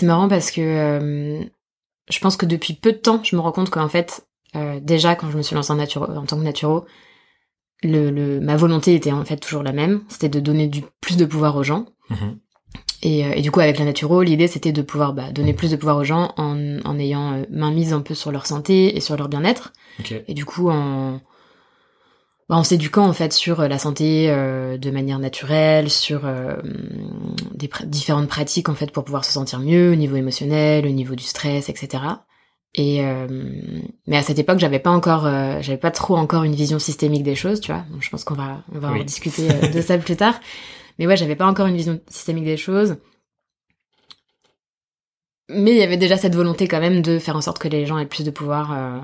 c'est marrant parce que euh, je pense que depuis peu de temps, je me rends compte qu'en fait, euh, déjà quand je me suis lancée en, naturo, en tant que naturo, le, le, ma volonté était en fait toujours la même, c'était de donner du plus de pouvoir aux gens. Mhm. Et, euh, et du coup, avec la naturo, l'idée c'était de pouvoir bah, donner plus de pouvoir aux gens en, en ayant main mise un peu sur leur santé et sur leur bien-être. Et du coup, en, bah, en s'éduquant en fait sur euh, la santé euh, de manière naturelle, sur euh, des pr- différentes pratiques en fait pour pouvoir se sentir mieux au niveau émotionnel, au niveau du stress, etc. Et euh, mais à cette époque, j'avais pas encore, euh, j'avais pas trop encore une vision systémique des choses, tu vois. Donc, je pense qu'on va, on va Oui. en discuter de ça plus tard. Mais ouais, j'avais pas encore une vision systémique des choses. Mais il y avait déjà cette volonté quand même de faire en sorte que les gens aient plus de pouvoir euh,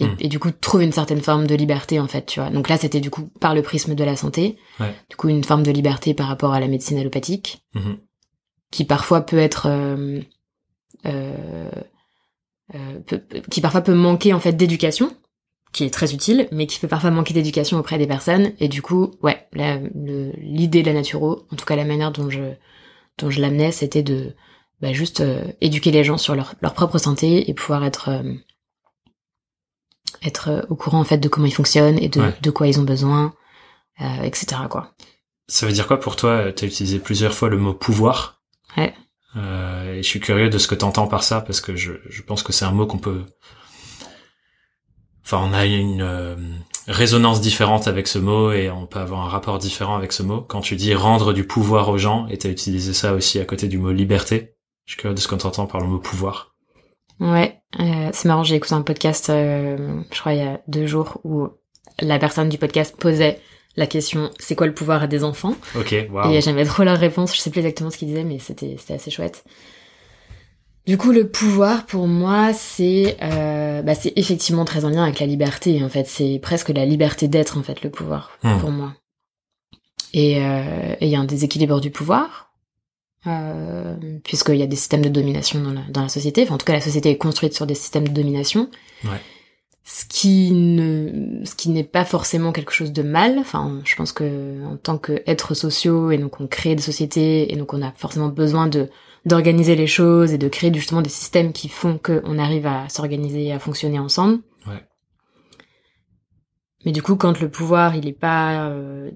et, Hmm. et du coup trouver une certaine forme de liberté en fait, tu vois. Donc là, c'était du coup par le prisme de la santé, Ouais. du coup une forme de liberté par rapport à la médecine allopathique, Mhm. qui parfois peut être euh, euh, euh, peut- qui parfois peut manquer en fait d'éducation qui est très utile mais qui peut parfois manquer d'éducation auprès des personnes et du coup ouais l'idée de la naturo en tout cas la manière dont je dont je l'amenais c'était de bah, juste euh, éduquer les gens sur leur, leur propre santé et pouvoir être euh, être euh, au courant en fait de comment ils fonctionnent et de, Ouais. de quoi ils ont besoin euh, etc quoi Ça veut dire quoi pour toi Tu as utilisé plusieurs fois le mot pouvoir? Ouais. Euh, et je suis curieux de ce que t'entends par ça parce que je, je pense que c'est un mot qu'on peut. Enfin, on a une euh, résonance différente avec ce mot et on peut avoir un rapport différent avec ce mot. Quand tu dis rendre du pouvoir aux gens et t'as utilisé ça aussi à côté du mot liberté, je suis curieux de ce qu'on t'entend par le mot pouvoir. Ouais, euh, c'est marrant, j'ai écouté un podcast, euh, je crois il y a deux jours, où la personne du podcast posait la question « c'est quoi le pouvoir à des enfants? Ok, waouh. Et j'aimais trop leur réponse, je sais plus exactement ce qu'ils disaient, mais c'était c'était assez chouette. Du coup, le pouvoir, pour moi, c'est euh, bah, c'est effectivement très en lien avec la liberté, en fait. C'est presque la liberté d'être, en fait, le pouvoir, Hmm. pour moi. Et euh, et il y a un déséquilibre du pouvoir, euh, puisqu'il y a des systèmes de domination dans la, dans la société. Enfin, en tout cas, la société est construite sur des systèmes de domination. Ouais. Ce qui ne, ce qui n'est pas forcément quelque chose de mal. Enfin, je pense que en tant qu'êtres sociaux, et donc on crée des sociétés, et donc on a forcément besoin de d'organiser les choses et de créer justement des systèmes qui font qu'on arrive à s'organiser et à fonctionner ensemble. Ouais. Mais du coup, quand le pouvoir, il est pas, euh,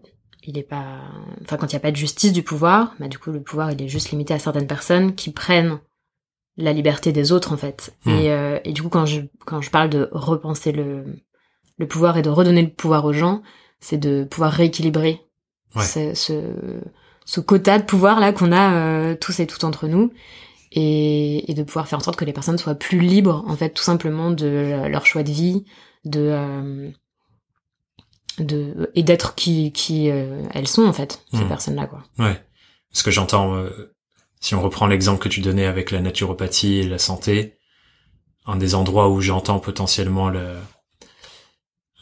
il est pas, enfin quand il y a pas de justice du pouvoir, bah du coup le pouvoir il est juste limité à certaines personnes qui prennent la liberté des autres en fait. Hmm. Et, euh, et du coup quand je quand je parle de repenser le le pouvoir et de redonner le pouvoir aux gens, c'est de pouvoir rééquilibrer Ouais. ce, ce ce quota de pouvoir là qu'on a euh, tous et toutes entre nous et, et de pouvoir faire en sorte que les personnes soient plus libres en fait tout simplement de leur choix de vie de euh, de et d'être qui qui euh, elles sont en fait ces Hmm. personnes là quoi Ouais. Ce que j'entends, euh, si on reprend l'exemple que tu donnais avec la naturopathie et la santé, un des endroits où j'entends potentiellement le,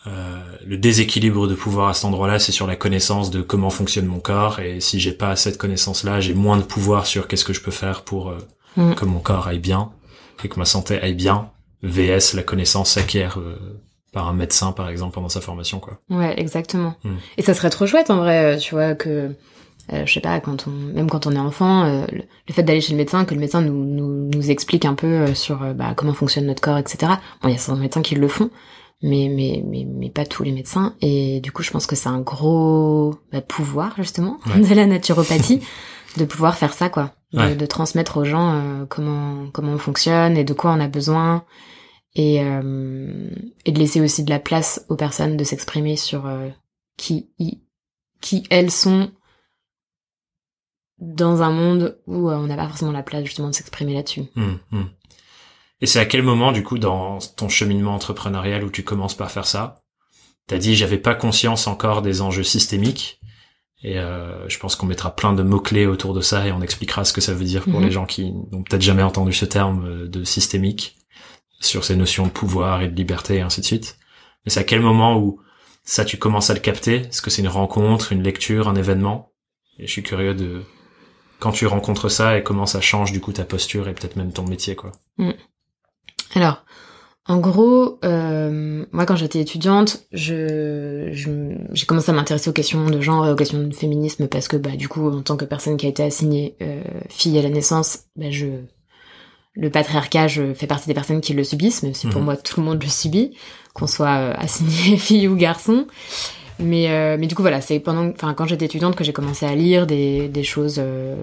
euh, le déséquilibre de pouvoir à cet endroit-là, c'est sur la connaissance de comment fonctionne mon corps. Et si j'ai pas cette connaissance-là, j'ai moins de pouvoir sur qu'est-ce que je peux faire pour euh, Mm. que mon corps aille bien et que ma santé aille bien. VS, la connaissance s'acquiert euh, par un médecin, par exemple, pendant sa formation, quoi. ouais exactement Hmm. et ça serait trop chouette en vrai euh, tu vois que euh, je sais pas quand on même quand on est enfant euh, le, le fait d'aller chez le médecin que le médecin nous nous, nous explique un peu sur euh, bah, comment fonctionne notre corps etc bon il y a certains médecins qui le font mais mais mais mais pas tous les médecins et du coup je pense que c'est un gros bah, pouvoir justement Ouais. de la naturopathie de pouvoir faire ça quoi de, Ouais. de transmettre aux gens euh, comment comment on fonctionne et de quoi on a besoin et euh, et de laisser aussi de la place aux personnes de s'exprimer sur euh, qui qui elles sont dans un monde où euh, on n'a pas forcément la place justement de s'exprimer là-dessus. Hum, hum. Et c'est à quel moment, du coup, dans ton cheminement entrepreneurial où tu commences par faire ça? T'as dit, j'avais pas conscience encore des enjeux systémiques. Et euh, je pense qu'on mettra plein de mots-clés autour de ça et on expliquera ce que ça veut dire pour Mhm. les gens qui n'ont peut-être jamais entendu ce terme euh, de systémique, sur ces notions de pouvoir et de liberté et ainsi de suite. Mais c'est à quel moment où ça, tu commences à le capter? Est-ce que c'est une rencontre, une lecture, un événement? Et je suis curieux de... Quand tu rencontres ça et comment ça change du coup ta posture et peut-être même ton métier, quoi. Alors, en gros, euh, moi quand j'étais étudiante, je- j'ai commencé à m'intéresser aux questions de genre et aux questions de féminisme parce que bah du coup en tant que personne qui a été assignée euh, fille à la naissance, bah je le patriarcat, je fais partie des personnes qui le subissent, même si pour Mhm. moi tout le monde le subit, qu'on soit euh, assigné fille ou garçon. Mais euh, mais du coup voilà, c'est pendant, enfin quand j'étais étudiante que j'ai commencé à lire des des choses. euh,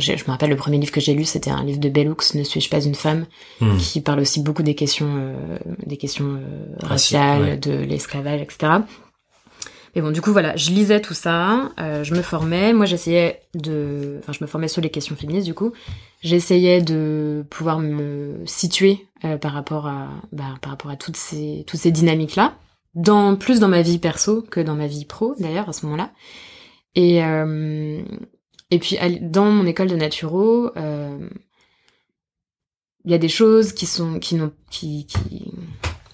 je me rappelle le premier livre que j'ai lu, c'était un livre de Bellux, Ne suis-je pas une femme, Hmm. qui parle aussi beaucoup des questions euh, des questions euh, Raci- raciales, ouais. de l'esclavage, etc. Mais bon, du coup, voilà, je lisais tout ça, euh, je me formais. Moi, j'essayais de... Enfin, je me formais sur les questions féministes, du coup. J'essayais de pouvoir me situer euh, par rapport à bah, par rapport à toutes ces toutes ces dynamiques-là, dans plus dans ma vie perso que dans ma vie pro, d'ailleurs, à ce moment-là. Et euh, et puis dans mon école de naturo, euh, il y a des choses qui sont qui n'ont qui qui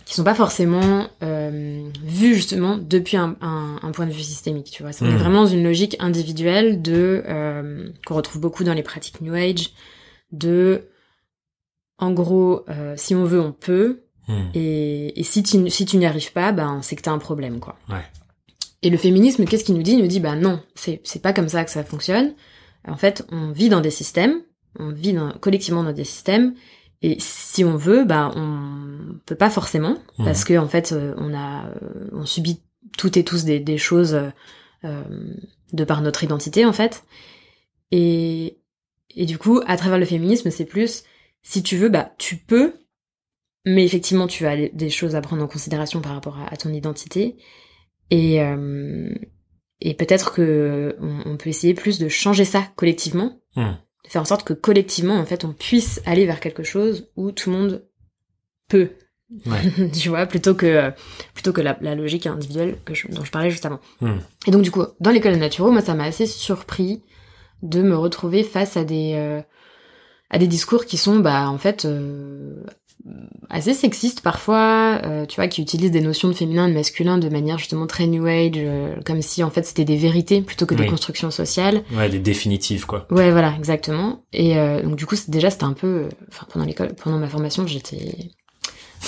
qui sont pas forcément euh, vues justement depuis un, un, un point de vue systémique, tu vois. Ça, On est Mhm. vraiment dans une logique individuelle de euh, qu'on retrouve beaucoup dans les pratiques New Age, de en gros, euh, si on veut, on peut, Hmm. et, et si tu si tu n'y arrives pas, ben c'est que t'as un problème, quoi. Ouais. Et le féminisme, qu'est-ce qu'il nous dit? Il nous dit, bah non, c'est c'est pas comme ça que ça fonctionne. En fait, on vit dans des systèmes, on vit dans- collectivement dans des systèmes, et si on veut, bah on peut pas forcément, Mhm. parce que en fait, euh, on a, euh, on subit toutes et tous des, des choses euh, euh, de par notre identité, en fait. Et et du coup, à travers le féminisme, c'est plus, si tu veux, bah tu peux, mais effectivement, tu as des- choses à prendre en considération par rapport à, à ton identité. Et, euh, et peut-être que on, on peut essayer plus de changer ça collectivement, Hmm. De faire en sorte que collectivement, en fait, on puisse aller vers quelque chose où tout le monde peut, Ouais. tu vois, plutôt que plutôt que la, la logique individuelle que je- dont je parlais juste avant. Hmm. Et donc du coup, dans l'école de naturo, moi, ça m'a assez surpris de me retrouver face à des euh, à des discours qui sont, bah, en fait, euh, assez sexistes parfois, euh, tu vois, qui utilisent des notions de féminin et de masculin de manière justement très new age, euh, comme si en fait c'était des vérités plutôt que des Oui. constructions sociales. Ouais, des définitives, quoi. Ouais, voilà, exactement. Et euh, donc du coup, déjà, c'était un peu, enfin, pendant l'école, pendant ma formation, j'étais,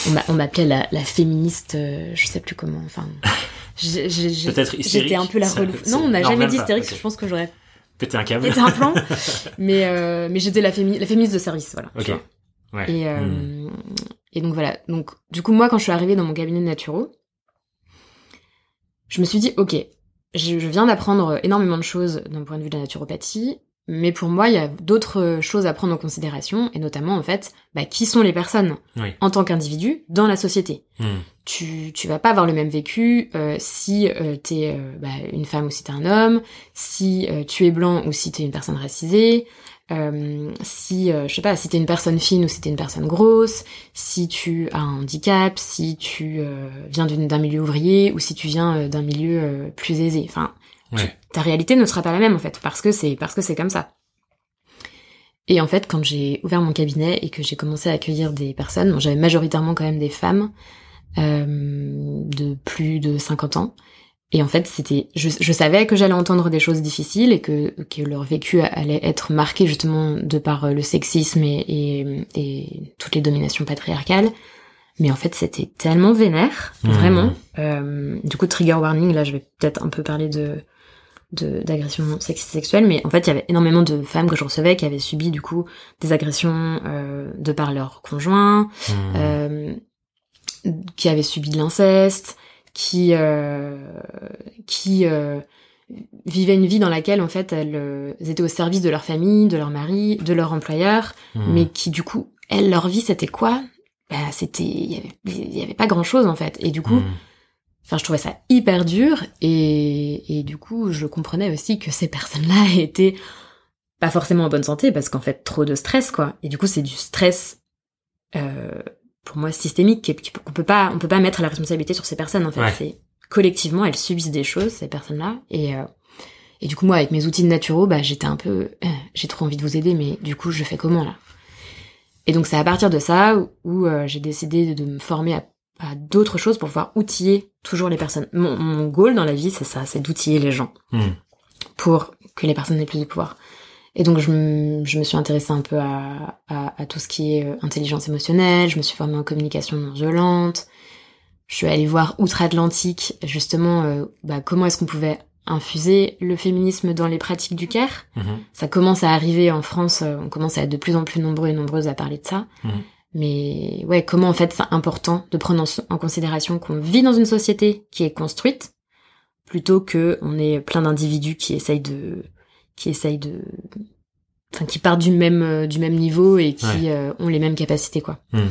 on m'a- on m'appelait la, la féministe, je sais plus comment, enfin, Peut-être hystérique. j'étais un peu la relou. Non, on n'a jamais dit pas, hystérique. Je pense que j'aurais Péter un câble. pété un plan, mais mais j'étais la, fémi- la féministe de service, voilà. tu Ok. vois. Ouais. Et, euh, Hmm. et donc voilà. Donc du coup, moi, quand je suis arrivée dans mon cabinet de naturo, je me suis dit, ok, je, je viens d'apprendre énormément de choses d'un point de vue de la naturopathie, mais pour moi, il y a d'autres choses à prendre en considération, et notamment en fait, bah, qui sont les personnes Oui. en tant qu'individus dans la société. Hmm. Tu, tu vas pas avoir le même vécu euh, si euh, t'es euh, bah, une femme ou si t'es un homme, si tu es blanc ou si t'es une personne racisée, euh, si euh, je sais pas, si t'es une personne fine ou si t'es une personne grosse, si tu as un handicap, si tu euh, viens d'une- d'un milieu ouvrier ou si tu viens euh, d'un milieu euh, plus aisé. Enfin, Ouais. ta réalité ne sera pas la même en fait parce que c'est parce que c'est comme ça. Et en fait, quand j'ai ouvert mon cabinet et que j'ai commencé à accueillir des personnes, bon, j'avais majoritairement quand même des femmes euh, de plus de 50 ans. Et en fait, c'était, je, je savais que j'allais entendre des choses difficiles et que, que leur vécu allait être marqué justement de par euh, le sexisme et, et, et toutes les dominations patriarcales. Mais en fait, c'était tellement vénère, Mhm. vraiment. Euh, du coup, trigger warning, là, je vais peut-être un peu parler de de- d'agressions sexistes sexuelles, mais en fait, il y avait énormément de femmes que je recevais qui avaient subi du coup des agressions euh, de par leur conjoint, Hmm. euh, qui avaient subi de l'inceste, qui euh, qui euh, vivaient une vie dans laquelle en fait elles, euh, étaient au service de leur famille, de leur mari, de leur employeur, Hmm. mais qui du coup elles leur vie c'était quoi? Bah c'était il y avait il y avait pas grand chose en fait et du coup Hmm. Enfin, je trouvais ça hyper dur et, et du coup, je comprenais aussi que ces personnes-là étaient pas forcément en bonne santé parce qu'en fait, trop de stress, quoi. Et du coup, c'est du stress, euh, pour moi, systémique, qu'on peut pas, on peut pas mettre la responsabilité sur ces personnes, en fait. Ouais. C'est collectivement, elles subissent des choses, ces personnes-là. Et, euh, et du coup, moi, avec mes outils de naturaux, bah, j'étais un peu, euh, j'ai trop envie de vous aider, mais du coup, je fais comment, là? Et donc, c'est à partir de ça où, où, euh, j'ai décidé de me former à à d'autres choses pour pouvoir outiller toujours les personnes. Mon, mon goal dans la vie, c'est ça, c'est d'outiller les gens Hmm. pour que les personnes aient plus de pouvoir. Et donc je me, je me suis intéressée un peu à, à, à tout ce qui est euh, intelligence émotionnelle, je me suis formée en communication non violente, je suis allée voir outre-Atlantique justement euh, bah, comment est-ce qu'on pouvait infuser le féminisme dans les pratiques du care. Mhm. Ça commence à arriver en France, euh, on commence à être de plus en plus nombreux et nombreuses à parler de ça. Mhm. Mais ouais, comment en fait c'est important de prendre en, en considération qu'on vit dans une société qui est construite plutôt que on est plein d'individus qui essayent de qui essayent de enfin qui partent du même euh, du même niveau et qui Ouais. euh, ont les mêmes capacités quoi. Mhm.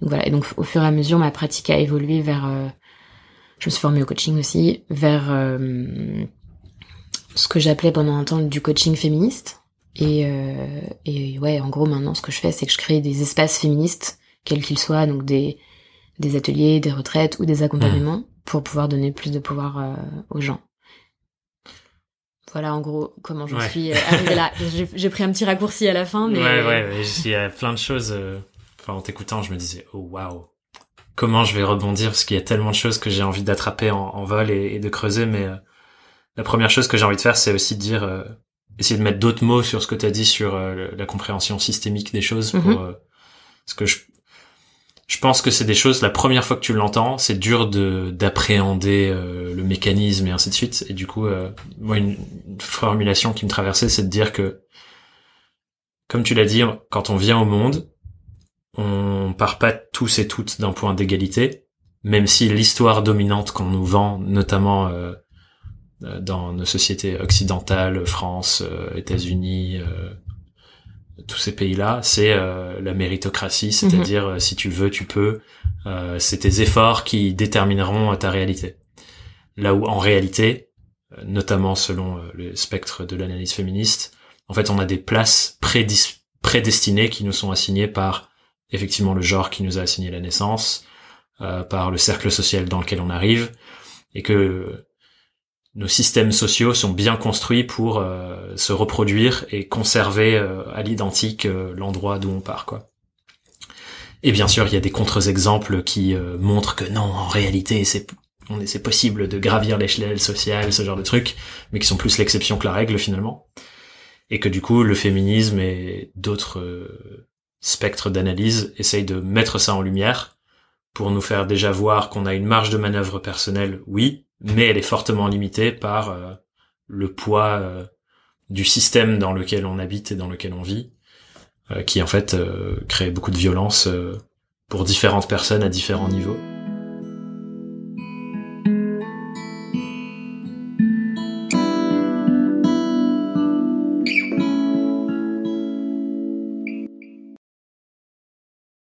Donc voilà, et donc au fur et à mesure ma pratique a évolué vers euh, je me suis formée au coaching aussi vers euh, ce que j'appelais pendant un temps du coaching féministe et euh, et ouais, en gros maintenant ce que je fais c'est que je crée des espaces féministes quels qu'ils soient donc des des ateliers, des retraites ou des accompagnements pour pouvoir donner plus de pouvoir euh, aux gens. Voilà en gros comment je Ouais. suis euh, arrivée là. J'ai- pris un petit raccourci à la fin mais Ouais, ouais, ouais, il y a plein de choses. euh, Enfin, en t'écoutant, je me disais, oh waouh, comment je vais rebondir parce qu'il y a tellement de choses que j'ai envie d'attraper en, en vol et, et de creuser. Mais euh, la première chose que j'ai envie de faire, c'est aussi de dire, euh, essayer de mettre d'autres mots sur ce que tu as dit sur euh, la compréhension systémique des choses. Pour, Mhm. euh, parce que je, je pense que c'est des choses. La première fois que tu l'entends, c'est dur de d'appréhender euh, le mécanisme et ainsi de suite. Et du coup, euh, moi, une, formulation qui me traversait, c'est de dire que comme tu l'as dit, quand on vient au monde, on part pas tous et toutes d'un point d'égalité, même si l'histoire dominante qu'on nous vend, notamment euh, euh, dans nos sociétés occidentales, France, euh, États-Unis, euh, tous ces pays-là, c'est euh, la méritocratie, c'est-à-dire euh, si tu veux, tu peux. Euh, c'est tes efforts qui détermineront euh, ta réalité. Là où en réalité, euh, notamment selon le spectre de l'analyse féministe, en fait, on a des places prédis- prédestinées qui nous sont assignées par effectivement le genre qui nous a assigné la naissance, euh, par le cercle social dans lequel on arrive, et que nos systèmes sociaux sont bien construits pour euh, se reproduire et conserver euh, à l'identique euh, l'endroit d'où on part, quoi. Et bien sûr, il y a des contre-exemples qui montrent que non, en réalité, c'est possible de gravir l'échelle sociale, ce genre de trucs, mais qui sont plus l'exception que la règle finalement. Et que du coup, le féminisme et d'autres spectres d'analyse essayent de mettre ça en lumière pour nous faire déjà voir qu'on a une marge de manœuvre personnelle, oui, mais elle est fortement limitée par euh, le poids euh, du système dans lequel on habite et dans lequel on vit, euh, qui en fait crée beaucoup de violence pour différentes personnes à différents niveaux.